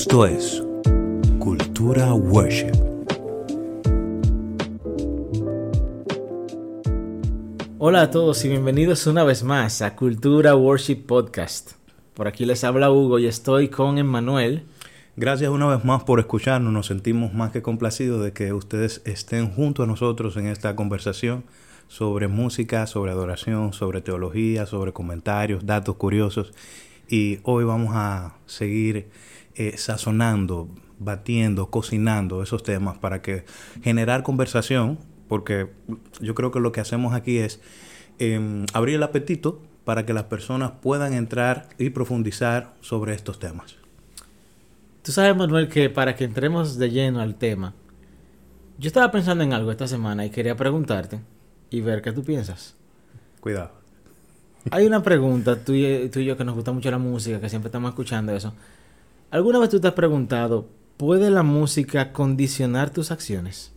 Esto es Cultura Worship. Hola a todos y bienvenidos una vez más a Cultura Worship Podcast. Por aquí les habla Hugo y estoy con Emmanuel. Gracias una vez más por escucharnos. Nos sentimos más que complacidos de que ustedes estén junto a nosotros en esta conversación sobre música, sobre adoración, sobre teología, sobre comentarios, datos curiosos. Y hoy vamos a seguir eh, sazonando, batiendo, cocinando esos temas para que generar conversación, porque yo creo que lo que hacemos aquí es em, abrir el apetito para que las personas puedan entrar y profundizar sobre estos temas. Tú sabes, Manuel, que para que entremos de lleno al tema, yo estaba pensando en algo esta semana y quería preguntarte y ver qué tú piensas. Cuidado. Hay una pregunta, tú y, tú y yo que nos gusta mucho la música, que siempre estamos escuchando eso. ¿Alguna vez tú te has preguntado, ¿puede la música condicionar tus acciones?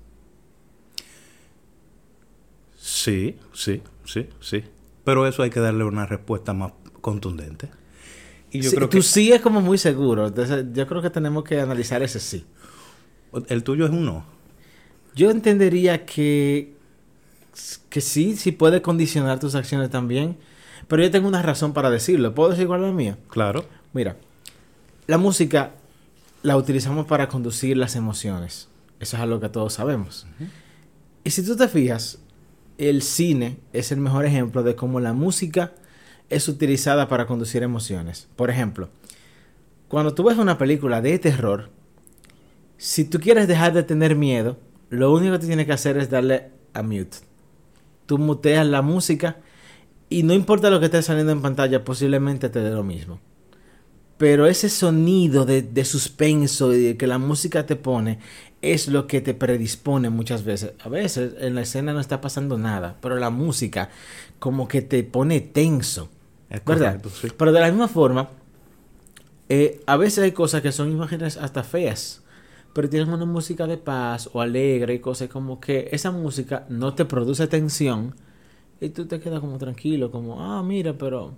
Sí, sí, sí, sí. Pero eso hay que darle una respuesta más contundente. Y yo creo que... Tú sí es como muy seguro. Entonces, yo creo que tenemos que analizar ese sí. ¿El tuyo es un no? Yo entendería que, que sí, sí puede condicionar tus acciones también. Pero yo tengo una razón para decirlo. ¿Puedo decir cuál es la mía? Claro. Mira, la música la utilizamos para conducir las emociones. Eso es algo que todos sabemos. Y si tú te fijas, el cine es el mejor ejemplo de cómo la música es utilizada para conducir emociones. Por ejemplo, cuando tú ves una película de terror, si tú quieres dejar de tener miedo, lo único que tienes que hacer es darle a mute. Tú muteas la música y no importa lo que esté saliendo en pantalla, posiblemente te dé lo mismo. Pero ese sonido de, de suspenso y de que la música te pone es lo que te predispone muchas veces. A veces en la escena no está pasando nada, pero la música como que te pone tenso. ¿Verdad? Pero de la misma forma, eh, a veces hay cosas que son imágenes hasta feas, pero tienes una música de paz o alegre y cosas como que esa música no te produce tensión y tú te quedas como tranquilo, como, ah, mira, pero...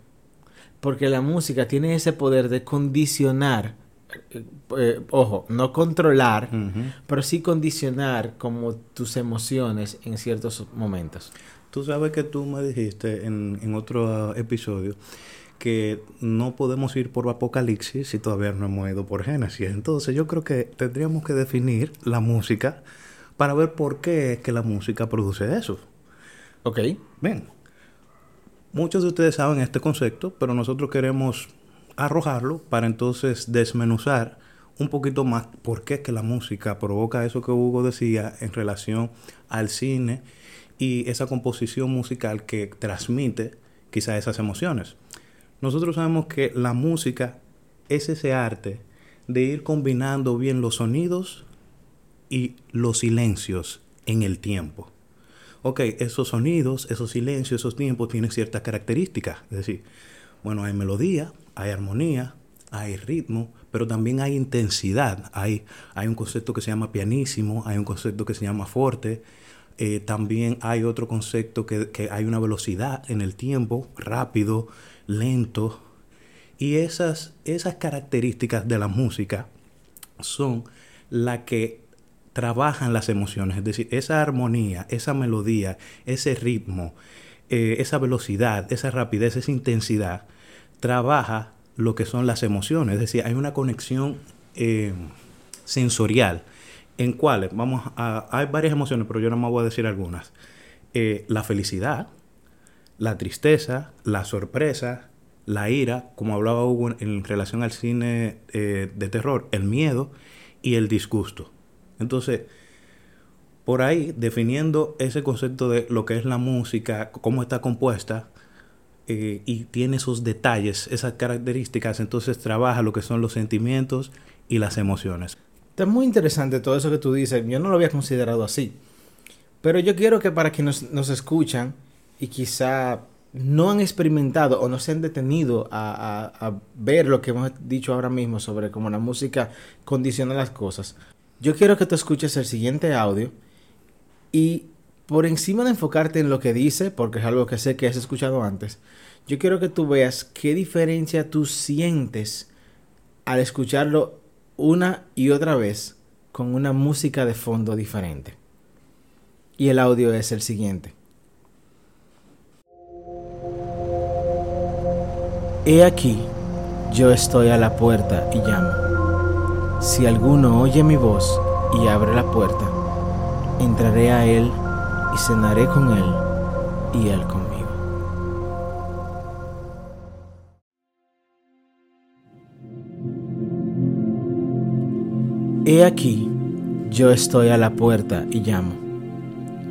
Porque la música tiene ese poder de condicionar, eh, eh, ojo, no controlar, pero sí condicionar como tus emociones en ciertos momentos. Tú sabes que tú me dijiste en, en otro episodio que no podemos ir por Apocalipsis si todavía no hemos ido por Génesis. Entonces yo creo que tendríamos que definir la música para ver por qué es que la música produce eso. Ok. Bien. Muchos de ustedes saben este concepto, pero nosotros queremos arrojarlo para entonces desmenuzar un poquito más por qué es que la música provoca eso que Hugo decía en relación al cine y esa composición musical que transmite quizá esas emociones. Nosotros sabemos que la música es ese arte de ir combinando bien los sonidos y los silencios en el tiempo. Ok, esos sonidos, esos silencios, esos tiempos tienen ciertas características. Es decir, bueno, hay melodía, hay armonía, hay ritmo, pero también hay intensidad. Hay, hay un concepto que se llama pianísimo, hay un concepto que se llama forte, eh, también hay otro concepto que, que, hay una velocidad en el tiempo, rápido, lento. Y esas, esas características de la música son las que trabajan las emociones. Es decir, esa armonía, esa melodía, ese ritmo, eh, esa velocidad, esa rapidez, esa intensidad, trabaja lo que son las emociones. Es decir, hay una conexión eh, sensorial en cuales, vamos a, hay varias emociones, pero yo no me voy a decir algunas. Eh, la felicidad, la tristeza, la sorpresa, la ira, como hablaba Hugo en, relación al cine de terror, el miedo y el disgusto. Entonces, por ahí, definiendo ese concepto de lo que es la música, cómo está compuesta, eh, y tiene esos detalles, esas características, entonces trabaja lo que son los sentimientos y las emociones. Está muy interesante todo eso que tú dices. Yo no lo había considerado así. Pero yo quiero que para quienes nos, escuchan y quizá no han experimentado o no se han detenido a, a, ver lo que hemos dicho ahora mismo sobre cómo la música condiciona las cosas, yo quiero que tú escuches el siguiente audio y por encima de enfocarte en lo que dice, porque es algo que sé que has escuchado antes, yo quiero que tú veas qué diferencia tú sientes al escucharlo una y otra vez con una música de fondo diferente. Y el audio es el siguiente. He aquí, yo estoy a la puerta y llamo. Si alguno oye mi voz y abre la puerta, entraré a él y cenaré con él y él conmigo. He aquí, yo estoy a la puerta y llamo.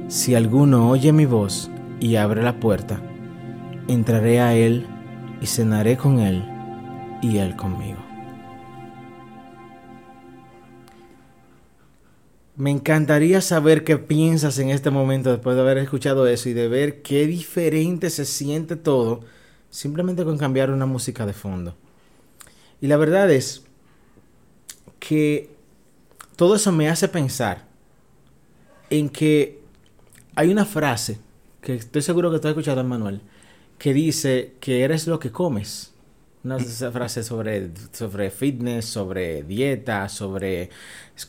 Si alguno oye mi voz y abre la puerta, entraré a él y cenaré con él y él conmigo. Me encantaría saber qué piensas en este momento después de haber escuchado eso y de ver qué diferente se siente todo simplemente con cambiar una música de fondo. Y la verdad es que todo eso me hace pensar en que hay una frase que estoy seguro que tú has escuchado, Manuel, que dice que eres lo que comes. Una frase sobre, sobre fitness, sobre dieta, sobre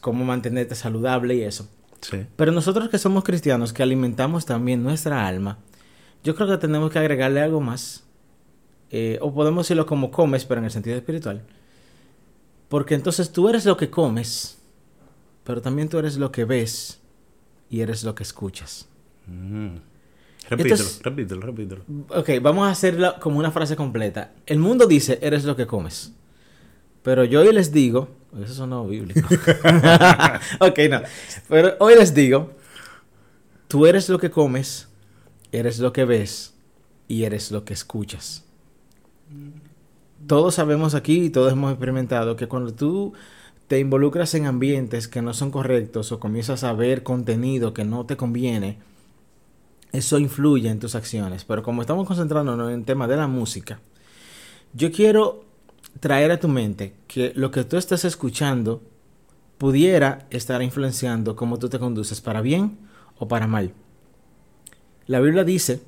cómo mantenerte saludable y eso. Pero nosotros que somos cristianos, que alimentamos también nuestra alma, yo creo que tenemos que agregarle algo más. Eh, o podemos decirlo como comes, pero en el sentido espiritual. Porque entonces tú eres lo que comes, pero también tú eres lo que ves y eres lo que escuchas. Mm. Repítelo, repítelo, repítelo. Ok, vamos a hacerlo como una frase completa. El mundo dice, eres lo que comes. Pero yo hoy les digo, eso sonó bíblico. ok, no. Pero hoy les digo, tú eres lo que comes, eres lo que ves y eres lo que escuchas. Todos sabemos aquí y todos hemos experimentado que cuando tú te involucras en ambientes que no son correctos o comienzas a ver contenido que no te conviene, eso influye en tus acciones. Pero como estamos concentrándonos en el tema de la música, yo quiero traer a tu mente que lo que tú estás escuchando pudiera estar influenciando cómo tú te conduces para bien o para mal. La Biblia dice,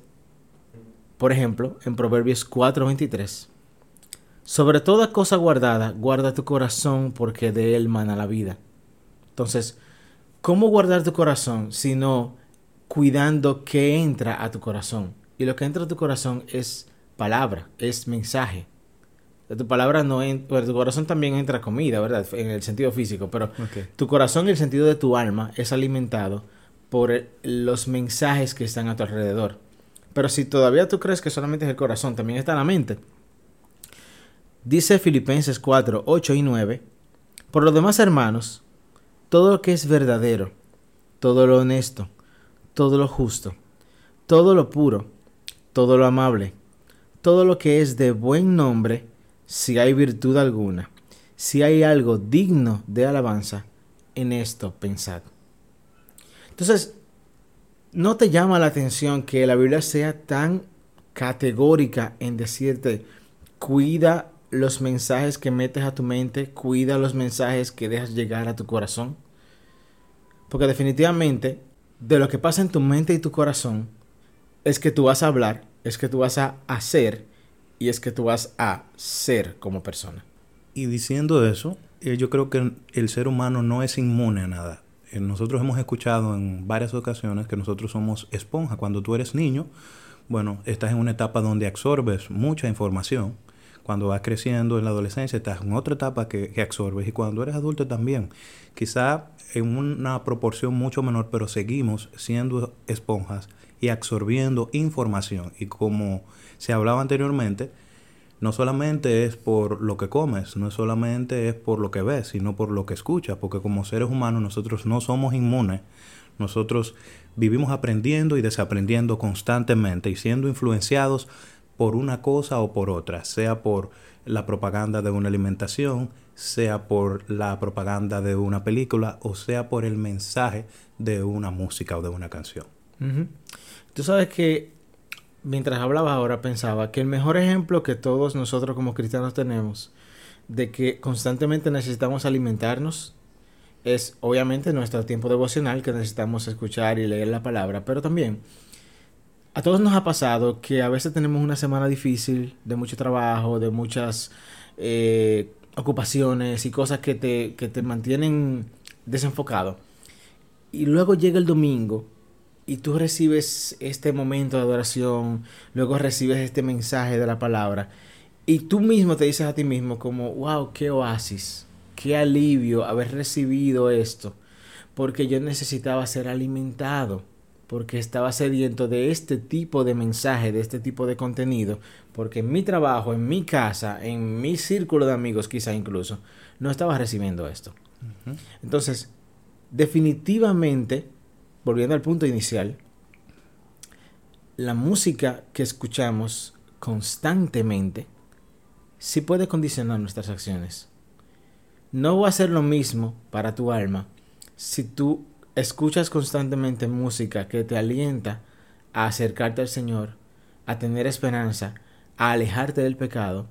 por ejemplo, en Proverbios 4:23, sobre toda cosa guardada, guarda tu corazón porque de él mana la vida. Entonces, ¿cómo guardar tu corazón si no cuidando qué entra a tu corazón? Y lo que entra a tu corazón es palabra, es mensaje. De tu palabra no entra, tu corazón también entra comida, ¿verdad? En el sentido físico, pero tu corazón y el sentido de tu alma es alimentado por los mensajes que están a tu alrededor. Pero si todavía tú crees que solamente es el corazón, también está la mente. Dice Filipenses 4, 8 y 9, Por lo demás, hermanos, todo lo que es verdadero, todo lo honesto, todo lo justo, todo lo puro, todo lo amable, todo lo que es de buen nombre, si hay virtud alguna, si hay algo digno de alabanza, en esto pensad. Entonces, ¿no te llama la atención que la Biblia sea tan categórica en decirte, cuida los mensajes que metes a tu mente, cuida los mensajes que dejas llegar a tu corazón. Porque definitivamente de lo que pasa en tu mente y tu corazón es que tú vas a hablar, es que tú vas a hacer y es que tú vas a ser como persona. Y diciendo eso, eh, yo creo que el ser humano no es inmune a nada. Eh, nosotros hemos escuchado en varias ocasiones que nosotros somos esponja. Cuando tú eres niño, bueno, estás en una etapa donde absorbes mucha información cuando vas creciendo en la adolescencia, estás en otra etapa que, absorbes y cuando eres adulto también. Quizá en una proporción mucho menor, pero seguimos siendo esponjas y absorbiendo información. Y como se hablaba anteriormente, no solamente es por lo que comes, no solamente es por lo que ves, sino por lo que escuchas, porque como seres humanos nosotros no somos inmunes, nosotros vivimos aprendiendo y desaprendiendo constantemente y siendo influenciados por una cosa o por otra, sea por la propaganda de una alimentación, sea por la propaganda de una película o sea por el mensaje de una música o de una canción. Tú sabes que mientras hablaba ahora pensaba que el mejor ejemplo que todos nosotros como cristianos tenemos de que constantemente necesitamos alimentarnos es obviamente nuestro tiempo devocional que necesitamos escuchar y leer la palabra, pero también a todos nos ha pasado que a veces tenemos una semana difícil, de mucho trabajo, de muchas eh, ocupaciones y cosas que te, que te mantienen desenfocado. Y luego llega el domingo y tú recibes este momento de adoración, luego recibes este mensaje de la palabra y tú mismo te dices a ti mismo como, wow, qué oasis, qué alivio haber recibido esto, porque yo necesitaba ser alimentado, porque estaba sediento de este tipo de mensaje, de este tipo de contenido, porque en mi trabajo, en mi casa, en mi círculo de amigos quizá incluso, no estaba recibiendo esto. Entonces, definitivamente, volviendo al punto inicial, la música que escuchamos constantemente sí puede condicionar nuestras acciones. No va a ser lo mismo para tu alma si tú escuchas constantemente música que te alienta a acercarte al Señor, a tener esperanza, a alejarte del pecado,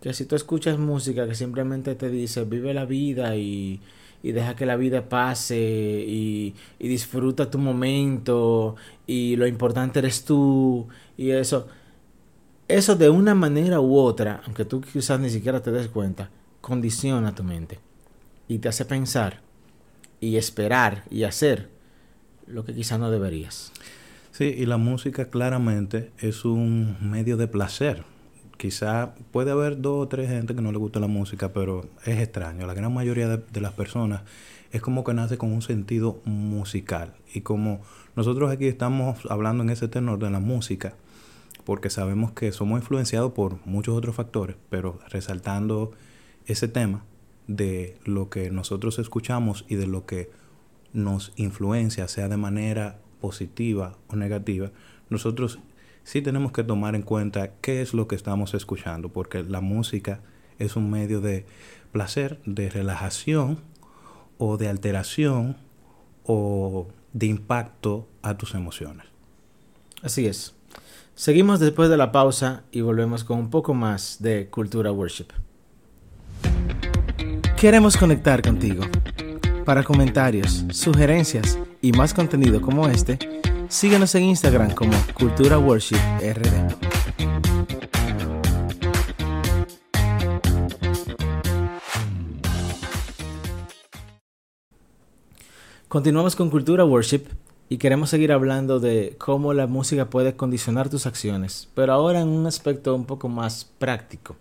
que si tú escuchas música que simplemente te dice vive la vida y, y deja que la vida pase y, y, disfruta tu momento y lo importante eres tú y eso, eso de una manera u otra, aunque tú quizás ni siquiera te des cuenta, condiciona tu mente y te hace pensar y esperar y hacer lo que quizás no deberías. Sí, y la música claramente es un medio de placer quizá puede haber dos o tres gente que no le gusta la música, pero es extraño. La gran mayoría de, las personas es como que nace con un sentido musical. Y como nosotros aquí estamos hablando en ese tenor de la música, porque sabemos que somos influenciados por muchos otros factores, pero resaltando ese tema de lo que nosotros escuchamos y de lo que nos influencia, sea de manera positiva o negativa, nosotros sí tenemos que tomar en cuenta qué es lo que estamos escuchando, porque la música es un medio de placer, de relajación o de alteración o de impacto a tus emociones. Así es. Seguimos después de la pausa y volvemos con un poco más de Cultura Worship. Queremos conectar contigo. Para comentarios, sugerencias y más contenido como este, Síguenos en Instagram como Cultura Worship RD. Continuamos con Cultura Worship y queremos seguir hablando de cómo la música puede condicionar tus acciones, pero ahora en un aspecto un poco más práctico.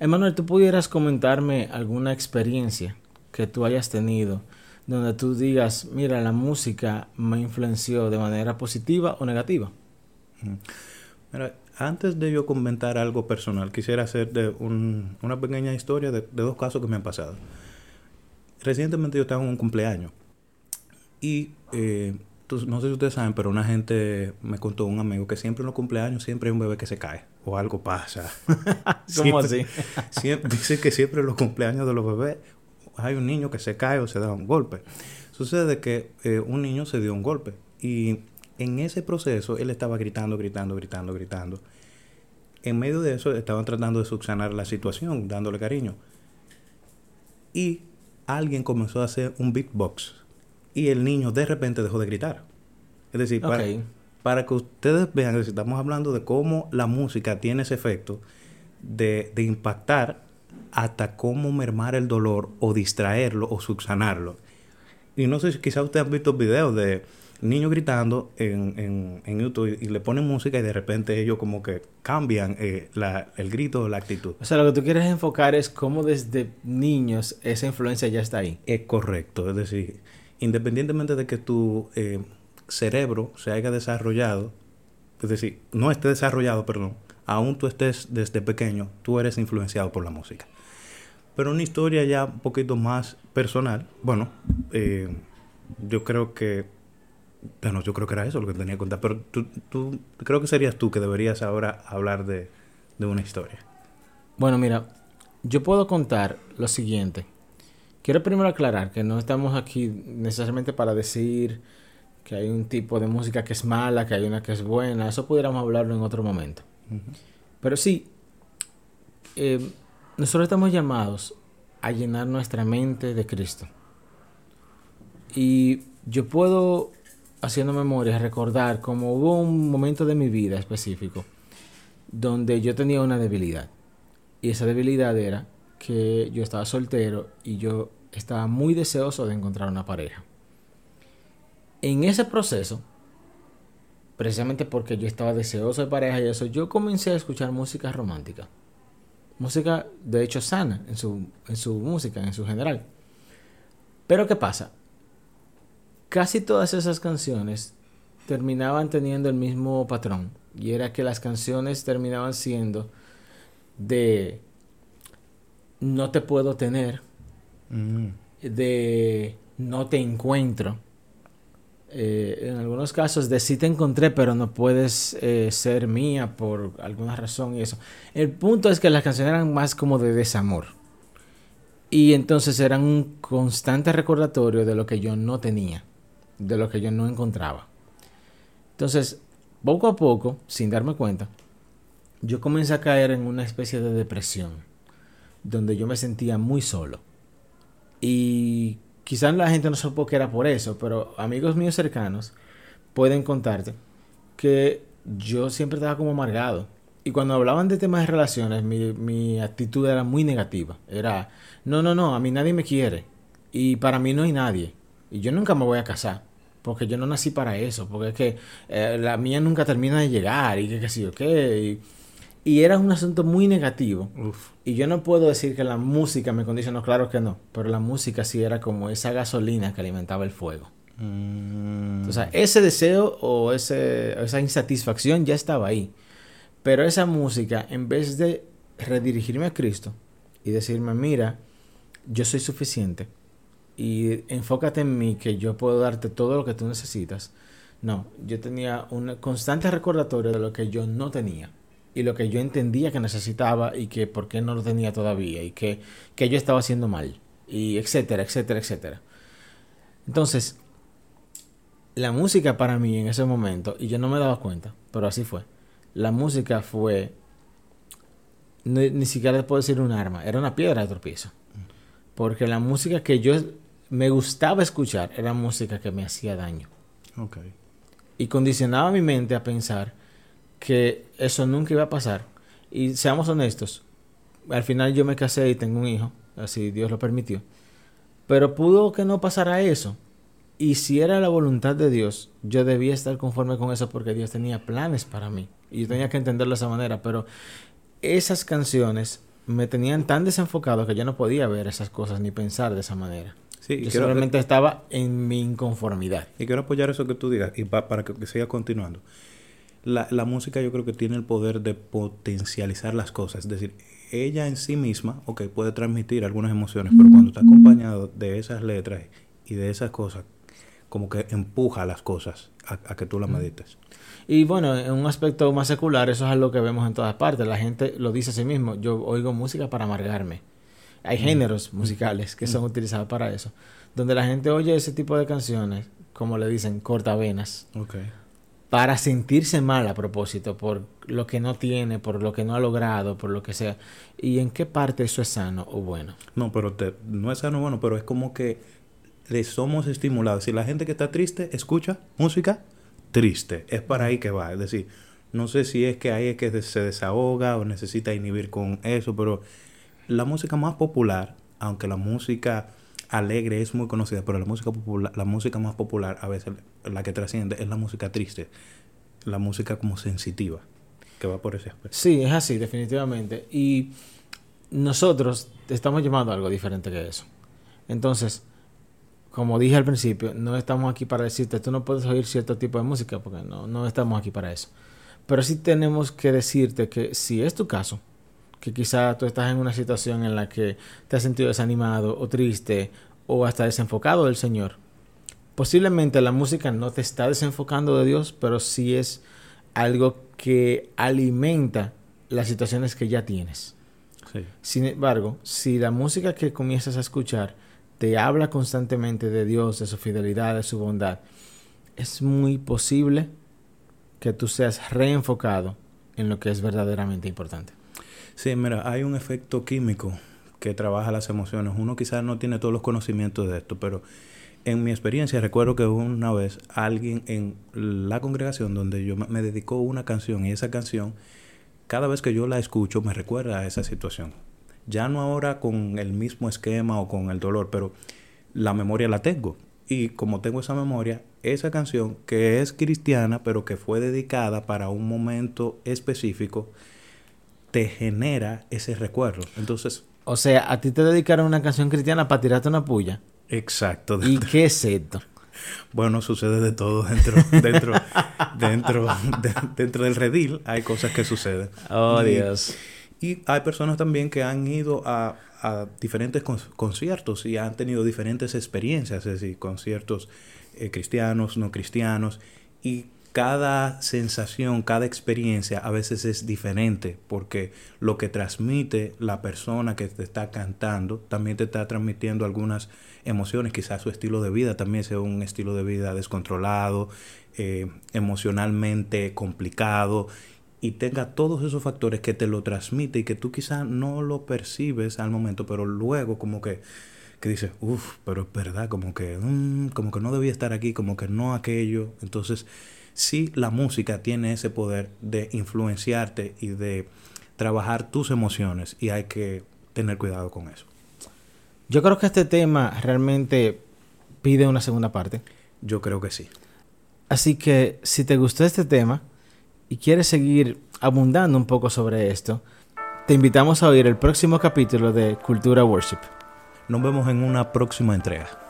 Emanuel, ¿tú pudieras comentarme alguna experiencia que tú hayas tenido donde tú digas, mira, la música me influenció de manera positiva o negativa. Mira, antes de yo comentar algo personal, quisiera hacer de una pequeña historia de, dos casos que me han pasado. Recientemente yo estaba en un cumpleaños y eh, no sé si ustedes saben, pero una gente me contó, un amigo, que siempre en los cumpleaños siempre hay un bebé que se cae o algo pasa. ¿Cómo así? dice que siempre en los cumpleaños de los bebés hay un niño que se cae o se da un golpe. Sucede que eh, un niño se dio un golpe y en ese proceso él estaba gritando, gritando, gritando, gritando. En medio de eso estaban tratando de subsanar la situación, dándole cariño. Y alguien comenzó a hacer un beatbox y el niño de repente dejó de gritar. Es decir, para, para que ustedes vean, estamos hablando de cómo la música tiene ese efecto de, de impactar hasta cómo mermar el dolor o distraerlo o subsanarlo. Y no sé si quizás ustedes han visto videos de niños gritando en, en, YouTube y, le ponen música y de repente ellos como que cambian eh, la, el grito o la actitud. O sea, lo que tú quieres enfocar es cómo desde niños esa influencia ya está ahí. Es correcto. Es decir, independientemente de que tu eh, cerebro se haya desarrollado, es decir, no esté desarrollado, perdón, aún tú estés desde pequeño, tú eres influenciado por la música. Pero una historia ya un poquito más personal, bueno, eh, yo creo que, bueno, yo creo que era eso lo que tenía que contar, pero tú, tú creo que serías tú que deberías ahora hablar de, de una historia. Bueno, mira, yo puedo contar lo siguiente. Quiero primero aclarar que no estamos aquí necesariamente para decir que hay un tipo de música que es mala, que hay una que es buena. Eso pudiéramos hablarlo en otro momento. Pero sí, eh, nosotros estamos llamados a llenar nuestra mente de Cristo. Y yo puedo, haciendo memoria, recordar como hubo un momento de mi vida específico donde yo tenía una debilidad. Y esa debilidad era que yo estaba soltero y yo estaba muy deseoso de encontrar una pareja. En ese proceso, precisamente porque yo estaba deseoso de pareja y eso, yo comencé a escuchar música romántica. Música, de hecho, sana en su, en su música, en su general. Pero ¿qué pasa? Casi todas esas canciones terminaban teniendo el mismo patrón. Y era que las canciones terminaban siendo de no te puedo tener, Mm. de no te encuentro. Eh, en algunos casos de sí te encontré, pero no puedes eh, ser mía por alguna razón y eso. El punto es que las canciones eran más como de desamor. Y entonces eran un constante recordatorio de lo que yo no tenía, de lo que yo no encontraba. Entonces, poco a poco, sin darme cuenta, yo comencé a caer en una especie de depresión, donde yo me sentía muy solo. Y quizás la gente no supo que era por eso, pero amigos míos cercanos pueden contarte que yo siempre estaba como amargado. Y cuando hablaban de temas de relaciones, mi, mi actitud era muy negativa. Era, no, no, no, a mí nadie me quiere. Y para mí no hay nadie. Y yo nunca me voy a casar. Porque yo no nací para eso. Porque es que eh, la mía nunca termina de llegar. Y que qué sé yo qué. Y era un asunto muy negativo. Uf. Y yo no puedo decir que la música me condicionó, claro que no, pero la música sí era como esa gasolina que alimentaba el fuego. Mm. O sea, ese deseo o ese, esa insatisfacción ya estaba ahí. Pero esa música, en vez de redirigirme a Cristo y decirme, mira, yo soy suficiente y enfócate en mí que yo puedo darte todo lo que tú necesitas. No, yo tenía un constante recordatorio de lo que yo no tenía y lo que yo entendía que necesitaba y que por qué no lo tenía todavía y que, que yo estaba haciendo mal y etcétera, etcétera, etcétera. Entonces, la música para mí en ese momento, y yo no me daba cuenta, pero así fue, la música fue, ni, ni siquiera te puedo decir un arma, era una piedra de tropiezo. Porque la música que yo me gustaba escuchar era música que me hacía daño. Y condicionaba mi mente a pensar que eso nunca iba a pasar. Y seamos honestos, al final yo me casé y tengo un hijo, así Dios lo permitió. Pero pudo que no pasara eso. Y si era la voluntad de Dios, yo debía estar conforme con eso porque Dios tenía planes para mí. Y yo tenía que entenderlo de esa manera. Pero esas canciones me tenían tan desenfocado que yo no podía ver esas cosas ni pensar de esa manera. Sí, y Yo estaba en mi inconformidad. y quiero apoyar eso que tú digas y pa- para que, que siga continuando. La, la música yo creo que tiene el poder de potencializar las cosas. Es decir, ella en sí misma, ok, puede transmitir algunas emociones, pero cuando está acompañado de esas letras y de esas cosas, como que empuja las cosas a, a que tú las medites. Y bueno, en un aspecto más secular, eso es algo que vemos en todas partes. La gente lo dice a sí mismo. Yo oigo música para amargarme. Hay géneros musicales que son utilizados para eso. Donde la gente oye ese tipo de canciones, como le dicen, cortavenas, Ok. Para sentirse mal a propósito, por lo que no tiene, por lo que no ha logrado, por lo que sea. ¿Y en qué parte eso es sano o bueno? No, pero te- no es sano bueno, pero es como que le somos estimulados. Si la gente que está triste escucha música triste, es para ahí que va. Es decir, no sé si es que ahí es que se desahoga o necesita inhibir con eso, pero la música más popular, aunque la música alegre es muy conocida, pero la música popular, la música más popular a veces la que trasciende es la música triste, la música como sensitiva, que va por ese aspecto. Sí, es así, definitivamente. Y nosotros estamos llamando a algo diferente que eso. Entonces, como dije al principio, no estamos aquí para decirte, tú no puedes oír cierto tipo de música, porque no, no estamos aquí para eso. Pero sí tenemos que decirte que si es tu caso, que quizá tú estás en una situación en la que te has sentido desanimado o triste o hasta desenfocado del Señor, posiblemente la música no te está desenfocando de Dios, pero sí es algo que alimenta las situaciones que ya tienes. Sí. Sin embargo, si la música que comienzas a escuchar te habla constantemente de Dios, de su fidelidad, de su bondad, es muy posible que tú seas reenfocado en lo que es verdaderamente importante. Sí, mira, hay un efecto químico que trabaja las emociones. Uno quizás no tiene todos los conocimientos de esto, pero en mi experiencia recuerdo que una vez alguien en la congregación donde yo me- dedicó una canción y esa canción, cada vez que yo la escucho, me recuerda a esa situación. ya no ahora con el mismo esquema o con el dolor, pero la memoria la tengo. Y como tengo esa memoria, esa canción que es cristiana, pero que fue dedicada para un momento específico, te genera ese recuerdo. Entonces... O sea, a ti te dedicaron una canción cristiana para tirarte una puya. Exacto. ¿Y qué es esto? Bueno, sucede de todo dentro, dentro, dentro, dentro del redil. Hay cosas que suceden. Oh, Dios. Y hay personas también que han ido a, diferentes conciertos y han tenido diferentes experiencias, es decir, conciertos eh, cristianos, no cristianos, y cada sensación, cada experiencia a veces es diferente porque lo que transmite la persona que te está cantando también te está transmitiendo algunas emociones, quizás su estilo de vida también sea un estilo de vida descontrolado, eh, emocionalmente complicado y tenga todos esos factores que te lo transmite y que tú quizás no lo percibes al momento, pero luego como que que dices, uff, pero es verdad, como que, mm, como que no debía estar aquí, como que no aquello. Entonces, sí la música tiene ese poder de influenciarte y de trabajar tus emociones y hay que tener cuidado con eso. Yo creo que este tema realmente pide una segunda parte. Yo creo que sí. Así que si te gustó este tema y quieres seguir abundando un poco sobre esto, te invitamos a oír el próximo capítulo de Cultura Worship. Nos vemos en una próxima entrega.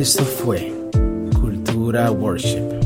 Esto fue Cultura Worship.